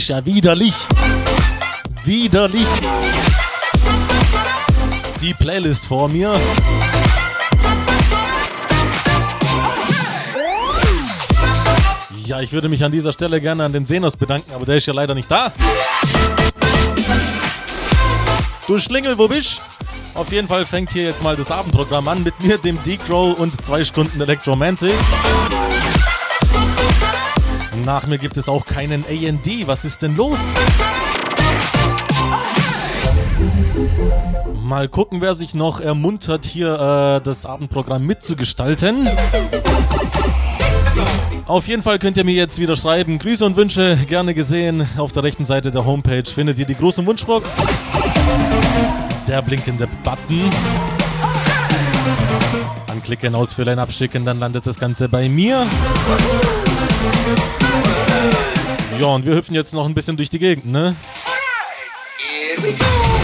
ist ja widerlich. Widerlich. Die Playlist vor mir. Ja, ich würde mich an dieser Stelle gerne an den Senos bedanken, aber der ist ja leider nicht da. Du Schlingel, wo bist? Auf jeden Fall fängt hier jetzt mal das Abendprogramm an mit mir, dem Decrow und zwei Stunden Electromantic. Nach mir gibt es auch keinen AND. Was ist denn los? Mal gucken, wer sich noch ermuntert, hier äh, das Abendprogramm mitzugestalten. Auf jeden Fall könnt ihr mir jetzt wieder schreiben. Grüße und Wünsche gerne gesehen. Auf der rechten Seite der Homepage findet ihr die große Wunschbox. Der blinkende Button. Anklicken, ausfüllen, abschicken, dann landet das Ganze bei mir. Ja, und wir hüpfen jetzt noch ein bisschen durch die Gegend, ne? Here we go.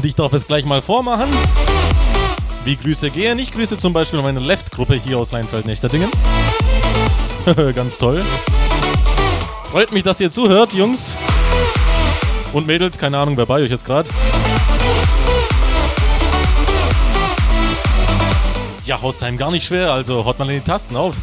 Und ich darf es gleich mal vormachen. Wie Grüße gehe? Nicht Grüße zum Beispiel meine Left-Gruppe hier aus Leinfeld-Nechterdingen. Ganz toll. Freut mich, dass ihr zuhört, Jungs. Und Mädels, keine Ahnung, wer bei euch ist gerade. Ja, Haustime gar nicht schwer, also haut mal in die Tasten auf.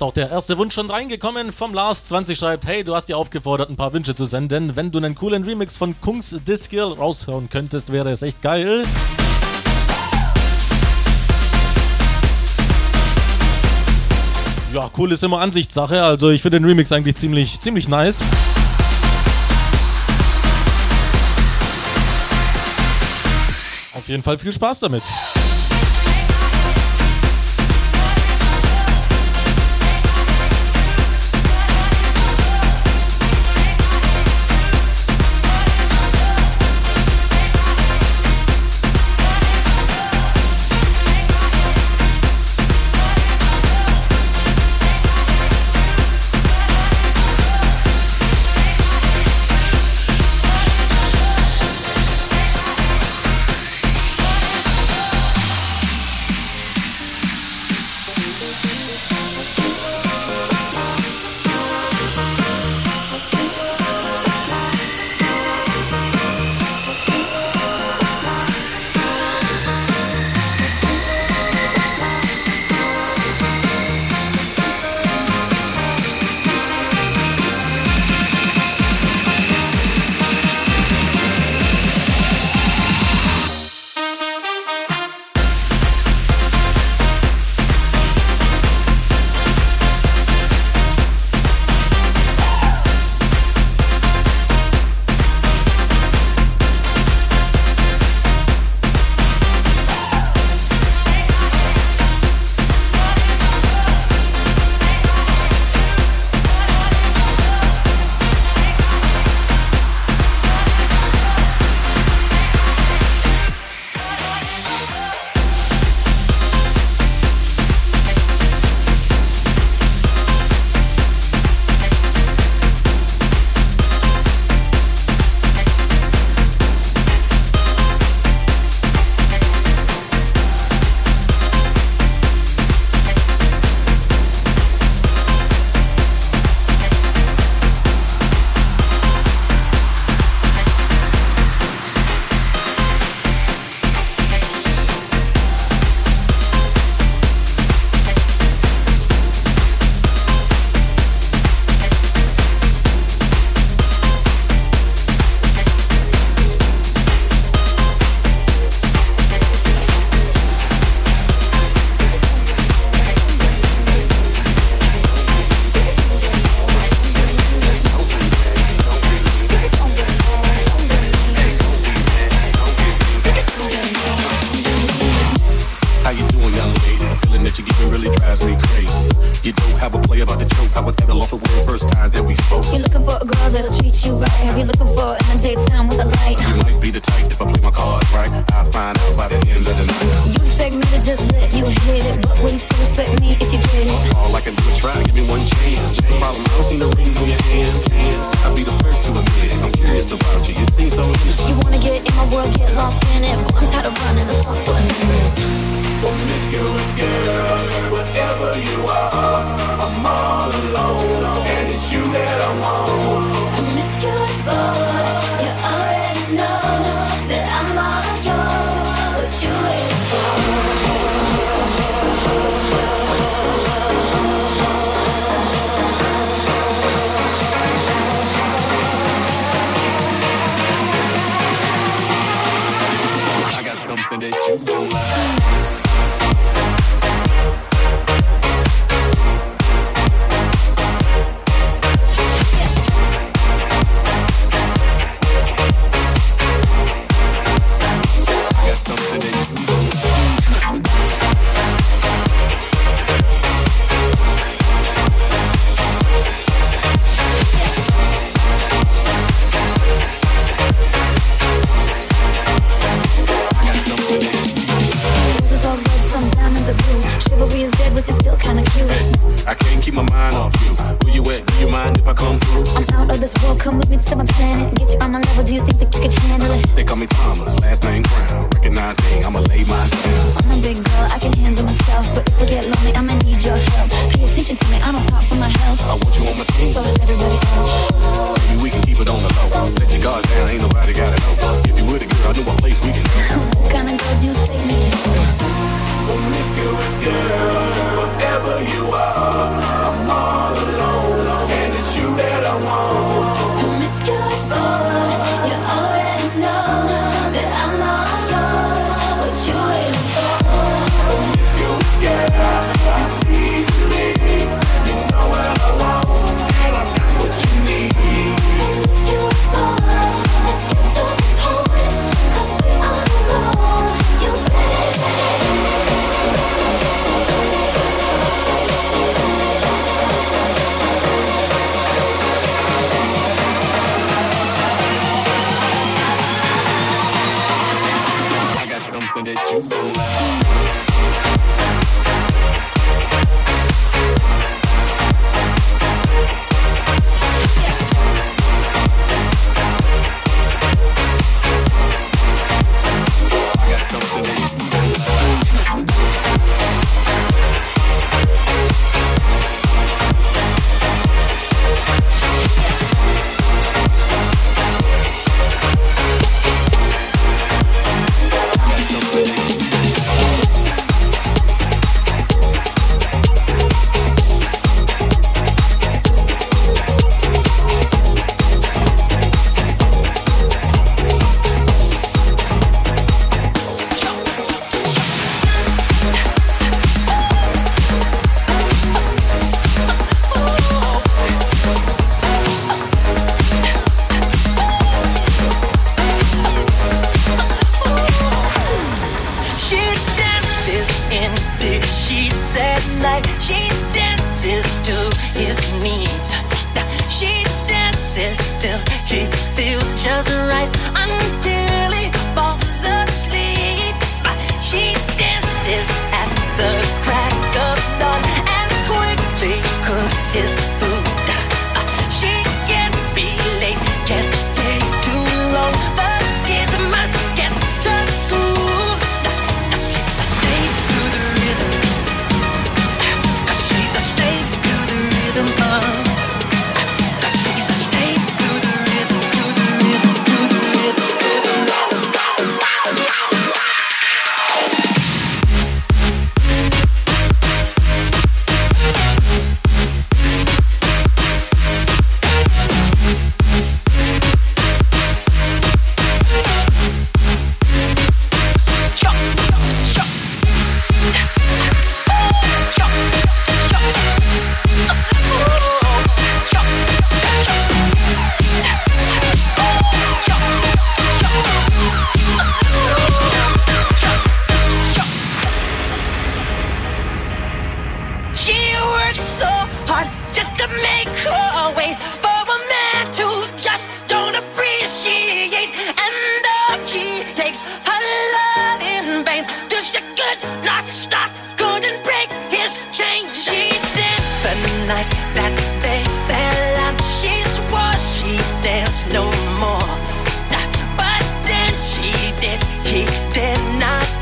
Ist auch der erste Wunsch schon reingekommen vom Lars. 20 schreibt, hey, du hast dir aufgefordert, ein paar Wünsche zu senden. Wenn du einen coolen Remix von Kungs Diskill raushören könntest, wäre es echt geil. Ja, cool ist immer Ansichtssache. Also ich finde den Remix eigentlich ziemlich, ziemlich nice. Auf jeden Fall viel Spaß damit.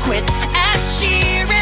Quit. As she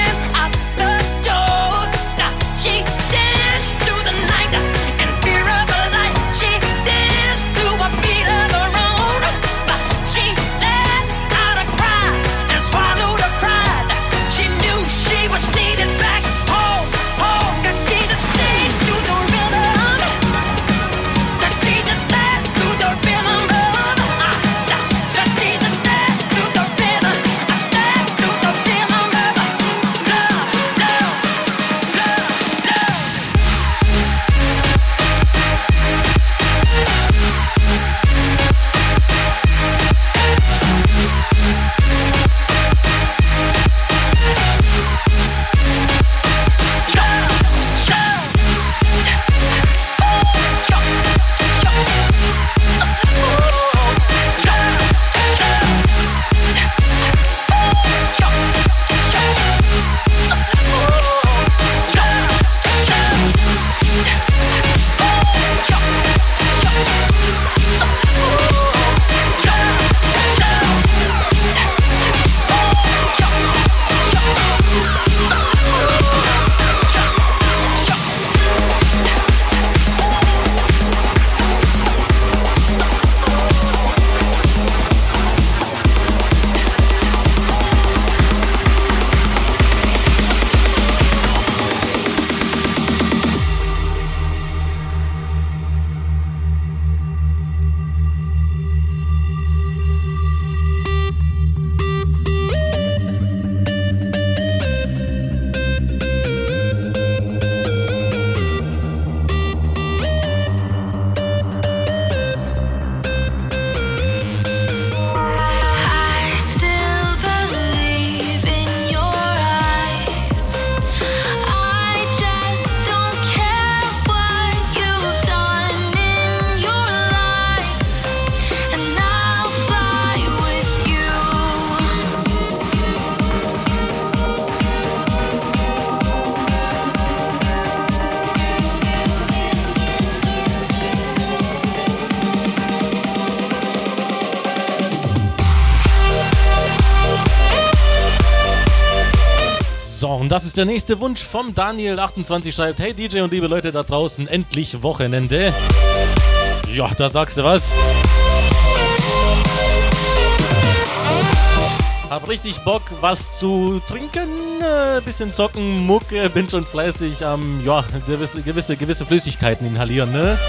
der nächste Wunsch vom Daniel28 schreibt, hey DJ und liebe Leute da draußen, endlich Wochenende. Ja, da sagst du was. Hab richtig Bock, was zu trinken, äh, bisschen zocken, Mucke, bin schon fleißig am, ja, gewisse, gewisse, gewisse Flüssigkeiten inhalieren, ne?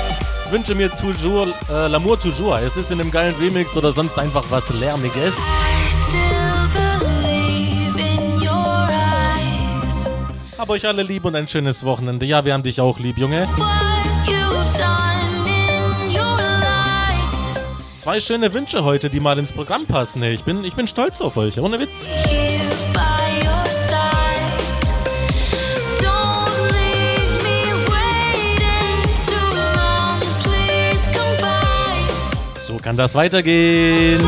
Wünsche mir toujours, äh, L'amour toujours. Ist es in einem geilen Remix oder sonst einfach was Lärmiges? Hab euch alle lieb und ein schönes Wochenende. Ja, wir haben dich auch lieb, Junge. Zwei schöne Wünsche heute, die mal ins Programm passen. Hey, ich bin, ich bin stolz auf euch, ohne Witz. So kann das weitergehen.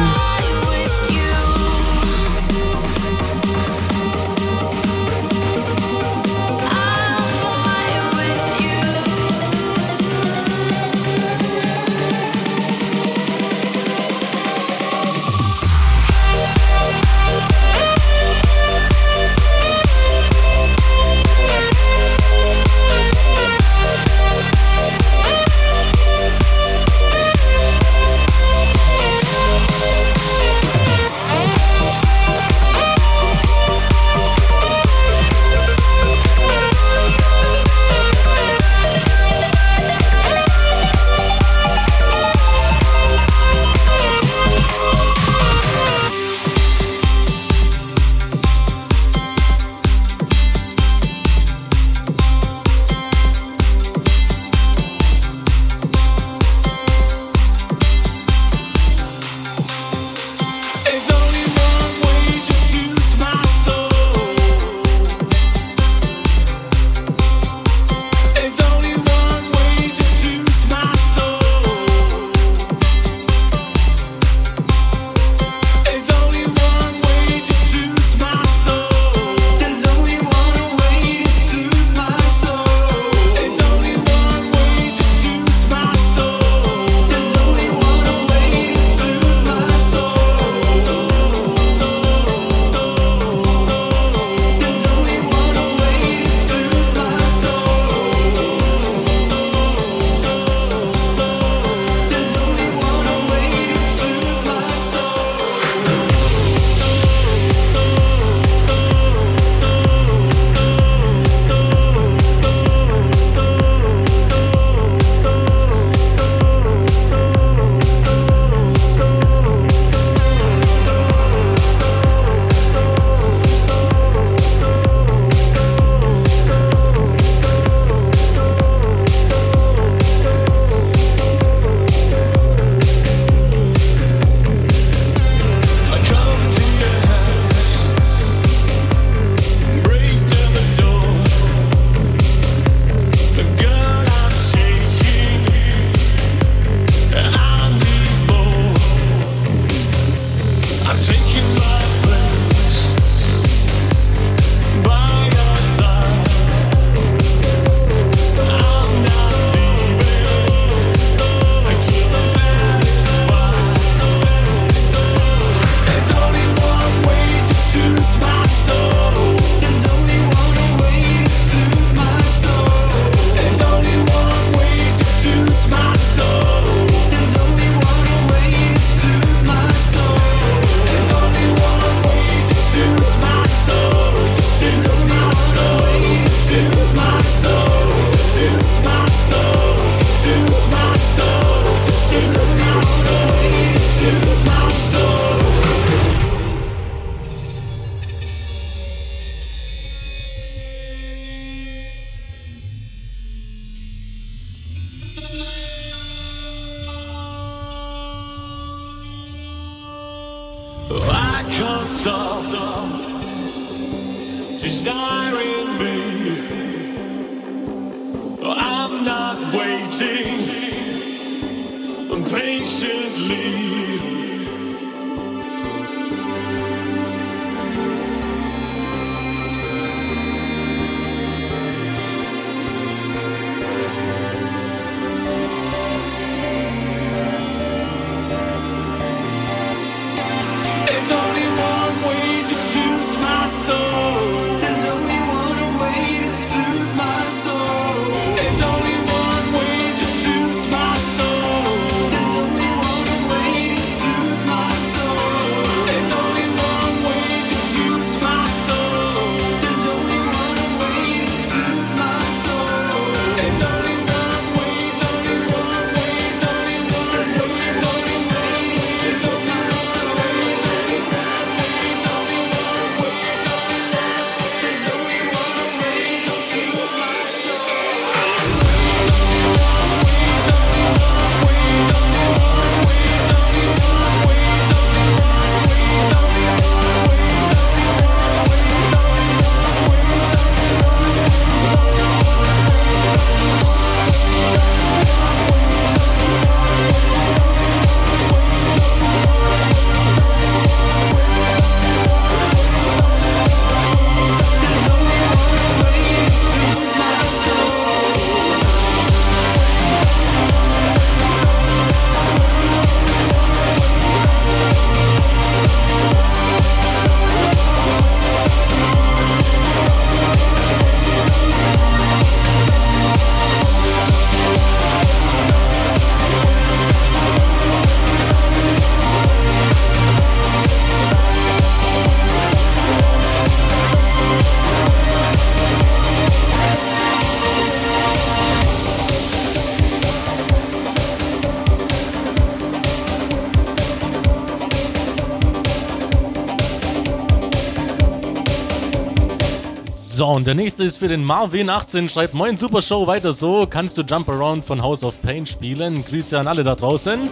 Und Der nächste ist für den Marvin18, schreibt Moin Super Show, weiter so. Kannst du Jump Around von House of Pain spielen? Grüße an alle da draußen.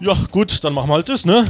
Ja, gut, dann machen wir halt das, ne?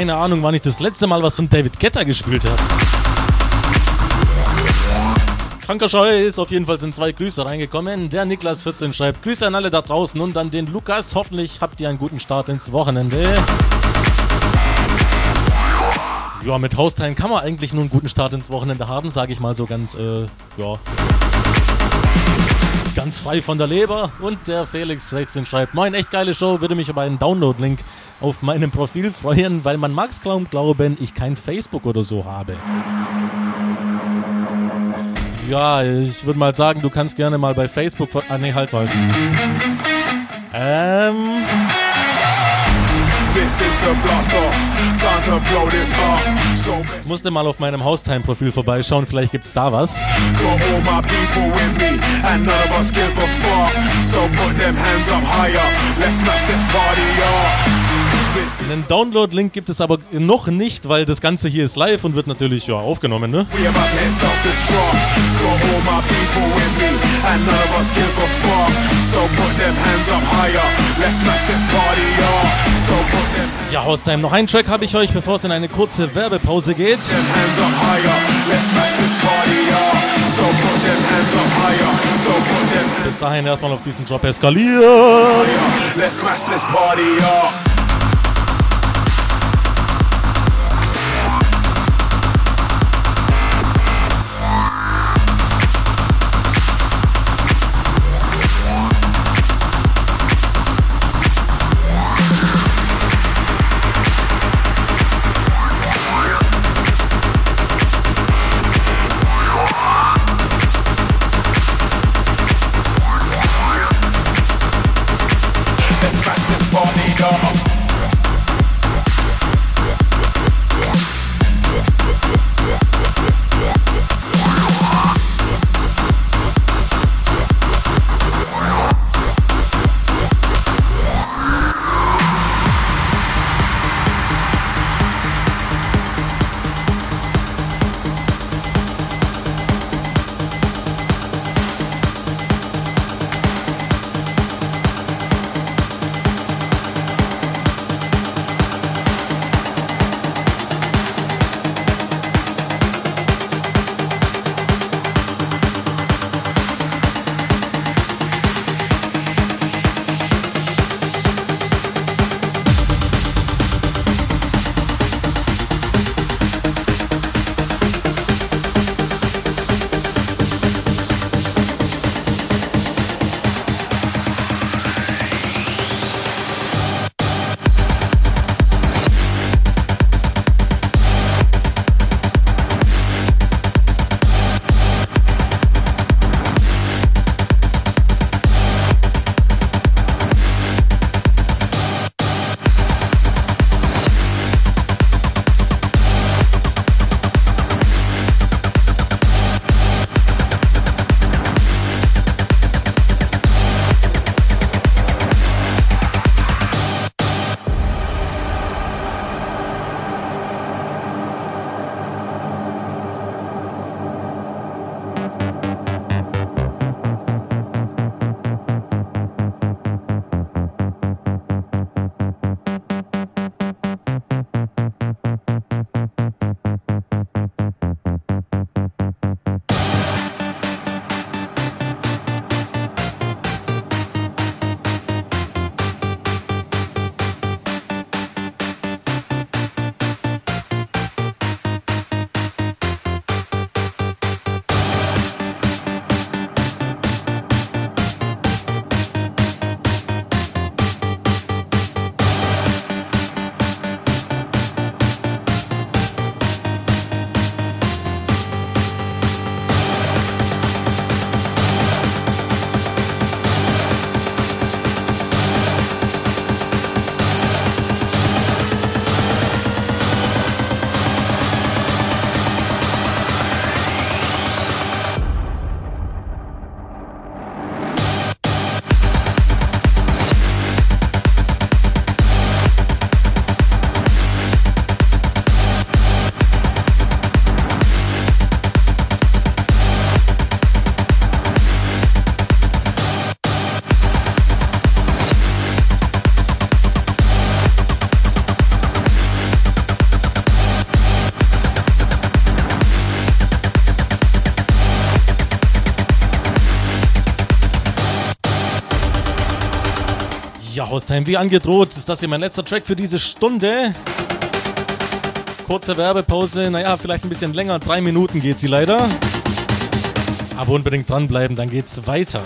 Keine Ahnung, wann ich das letzte Mal was von David Guetta gespielt habe. Kranker Scheiß, auf jeden Fall sind zwei Grüße reingekommen. Der Niklas14 schreibt Grüße an alle da draußen und an den Lukas. Hoffentlich habt ihr einen guten Start ins Wochenende. Ja, mit Hausteilen kann man eigentlich nur einen guten Start ins Wochenende haben, sage ich mal so ganz, äh, ja. Ganz frei von der Leber. Und der Felix16 schreibt, Moin, echt geile Show, würde mich über einen Download-Link auf meinem Profil freuen, weil man mag's kaum glauben, ich kein Facebook oder so habe. Ja, ich würde mal sagen, du kannst gerne mal bei Facebook... Ah, nee, halt, halt. Ähm... Best Musste mal auf meinem Haustime-Profil vorbeischauen, vielleicht gibt's da was. So put them hands up higher. Let's smash this party up. Einen Download-Link gibt es aber noch nicht, weil das Ganze hier ist live und wird natürlich ja aufgenommen, ne? Ja, Haustime, noch einen Track habe ich euch, bevor es in eine kurze Werbepause geht. Bis dahin erstmal auf diesen Drop eskalieren. Let's smash this party up. Haustime, wie angedroht, ist das hier mein letzter Track für diese Stunde. Kurze Werbepause, naja, vielleicht ein bisschen länger, drei Minuten geht sie leider. Aber unbedingt dranbleiben, dann geht's weiter.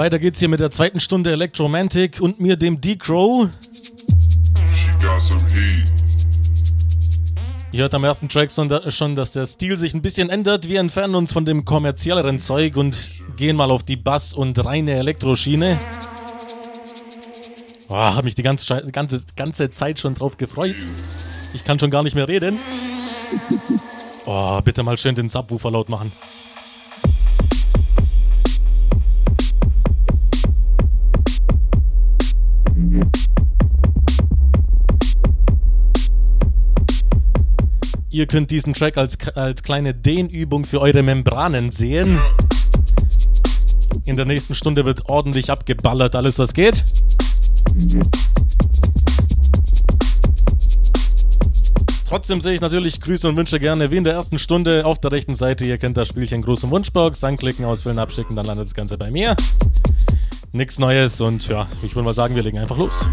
Weiter geht's hier mit der zweiten Stunde Electromantic und mir, dem D-Crow. Ihr hört am ersten Track schon, dass der Stil sich ein bisschen ändert. Wir entfernen uns von dem kommerzielleren Zeug und gehen mal auf die Bass- und reine Elektroschiene. Oh, hab mich die ganze, ganze, ganze Zeit schon drauf gefreut. Ich kann schon gar nicht mehr reden. Oh, bitte mal schön den Subwoofer laut machen. Ihr könnt diesen Track als, als kleine Dehnübung für eure Membranen sehen. In der nächsten Stunde wird ordentlich abgeballert, alles was geht. Trotzdem sehe ich natürlich Grüße und Wünsche gerne wie in der ersten Stunde auf der rechten Seite. Ihr kennt das Spielchen Gruß und Wunschbox. Anklicken, ausfüllen, abschicken, dann landet das Ganze bei mir. Nichts Neues und ja, ich würde mal sagen, wir legen einfach los.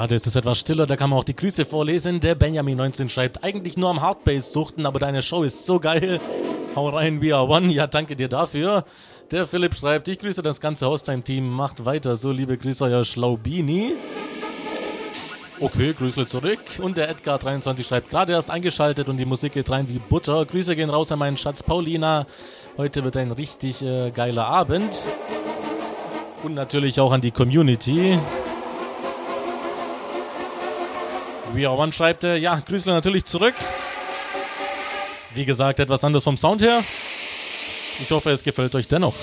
Gerade ist es etwas stiller, da kann man auch die Grüße vorlesen. Der Benjamin19 schreibt, eigentlich nur am Hardbase suchten, aber deine Show ist so geil. Hau rein, we are one. Ja, danke dir dafür. Der Philipp schreibt, ich grüße das ganze Haustime-Team. Macht weiter so, liebe Grüße, euer Schlaubini. Okay, Grüßle zurück. Und der Edgar23 schreibt, gerade erst eingeschaltet und die Musik geht rein wie Butter. Grüße gehen raus an meinen Schatz Paulina. Heute wird ein richtig äh, geiler Abend. Und natürlich auch an die Community. We Are One schreibt, äh, ja, Grüßle natürlich zurück. Wie gesagt, etwas anders vom Sound her. Ich hoffe, es gefällt euch dennoch.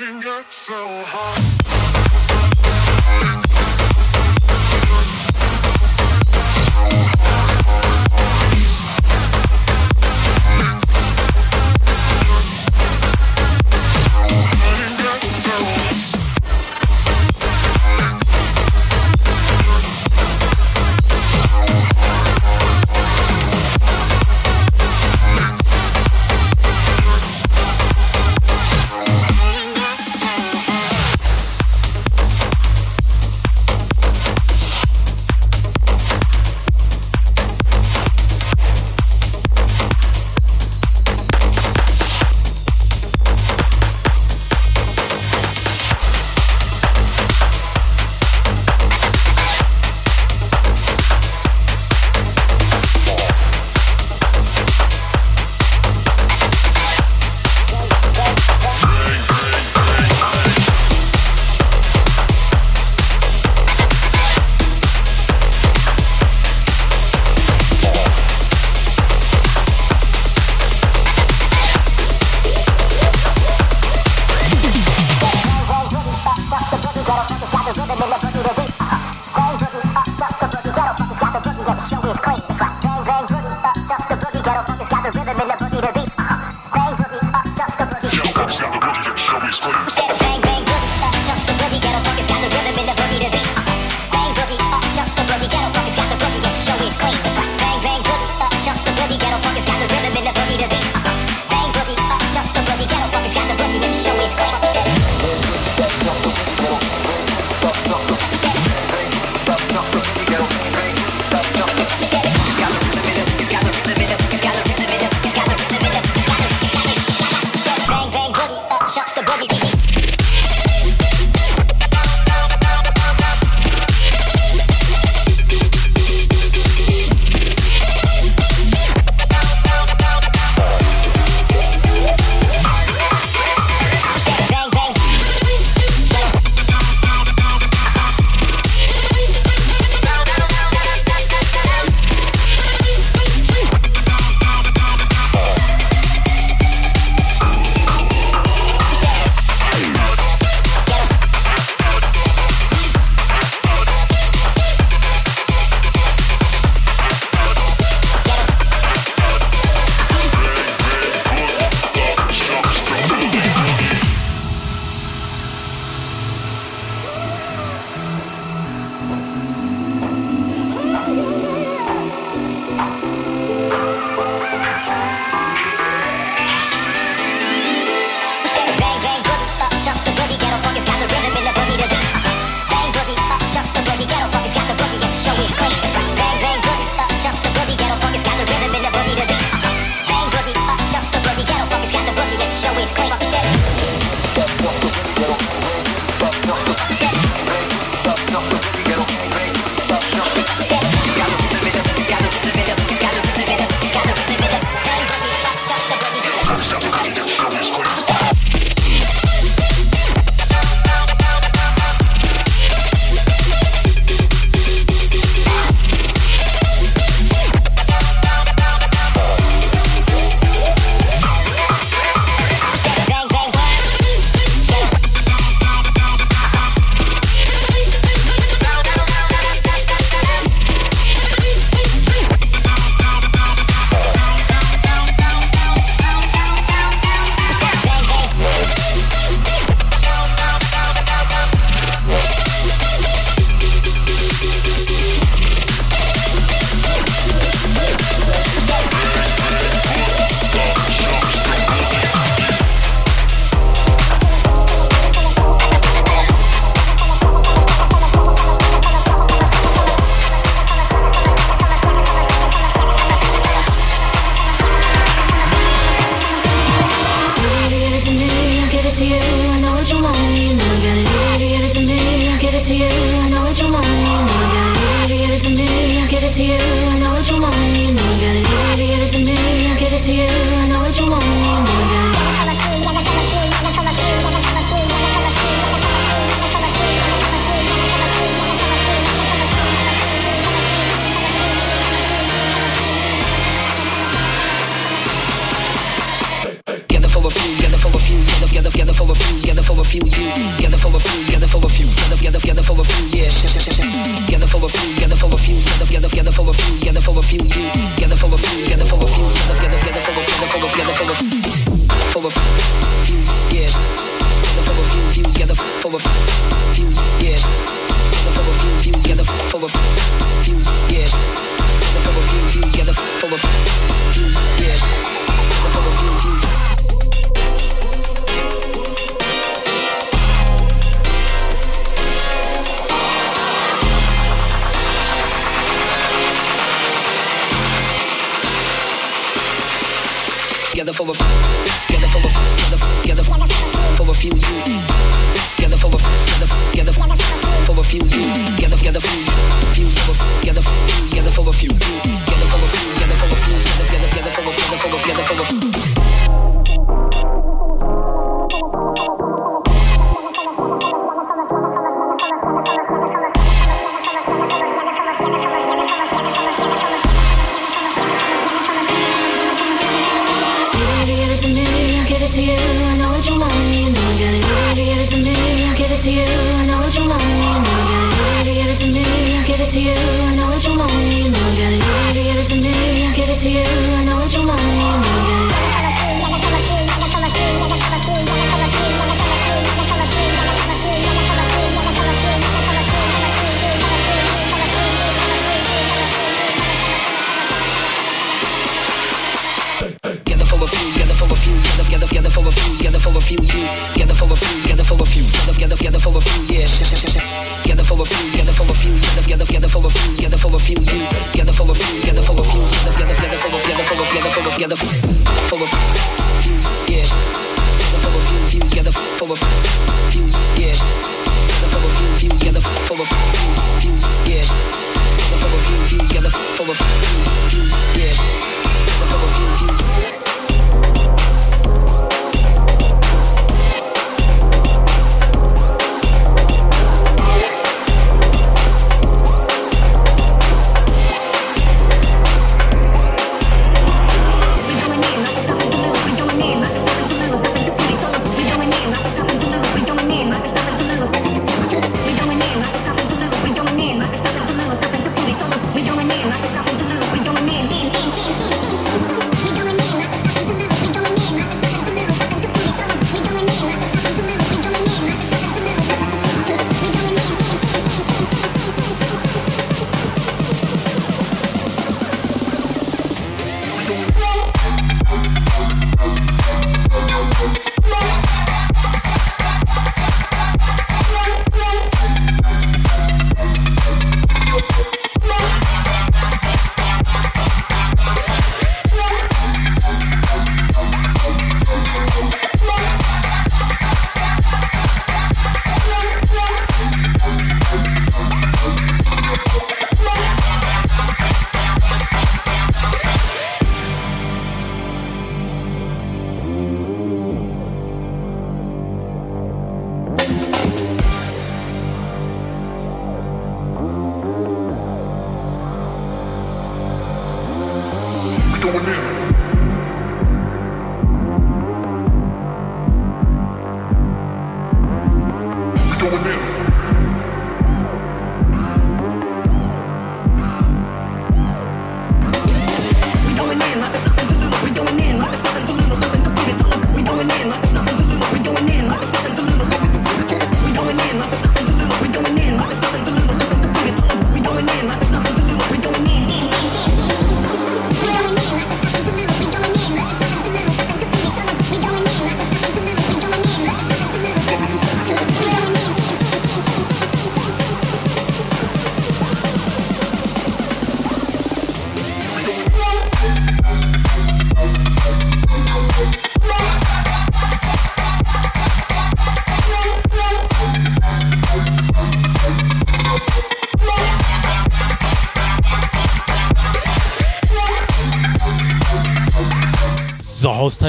couldn't so hot.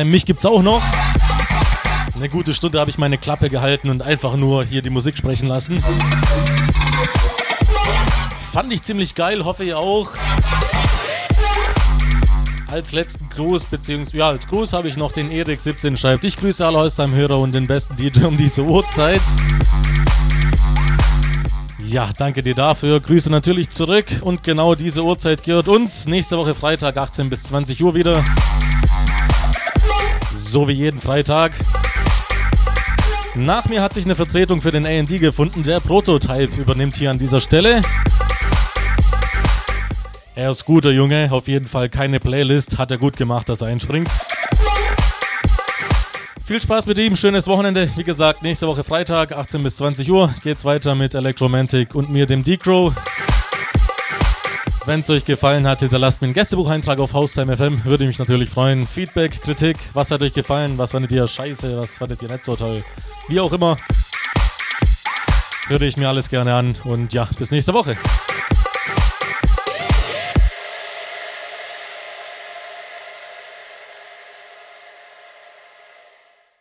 Sache. Mich gibt's auch noch. Eine gute Stunde habe ich meine Klappe gehalten und einfach nur hier die Musik sprechen lassen. Fand ich ziemlich geil, hoffe ich auch. Als letzten Gruß, beziehungsweise ja, als Gruß habe ich noch den Erik17 schreibt. Ich grüße alle Holstheim-Hörer und den besten DJ um diese Uhrzeit. Ja, danke dir dafür. Grüße natürlich zurück und genau diese Uhrzeit gehört uns. Nächste Woche Freitag 18 bis 20 Uhr wieder. So wie jeden Freitag. Nach mir hat sich eine Vertretung für den AD gefunden. Der Prototype übernimmt hier an dieser Stelle. Er ist guter Junge, auf jeden Fall keine Playlist. Hat er gut gemacht, dass er einspringt. Viel Spaß mit ihm, schönes Wochenende. Wie gesagt, nächste Woche Freitag, 18 bis 20 Uhr, geht's weiter mit Electromantic und mir, dem Decro. Wenn es euch gefallen hat, hinterlasst mir einen Gästebucheintrag auf Haustime FM. Würde mich natürlich freuen. Feedback, Kritik, was hat euch gefallen, was fandet ihr scheiße, was fandet ihr nicht so toll. Wie auch immer. Würde ich mir alles gerne an. Und ja, bis nächste Woche.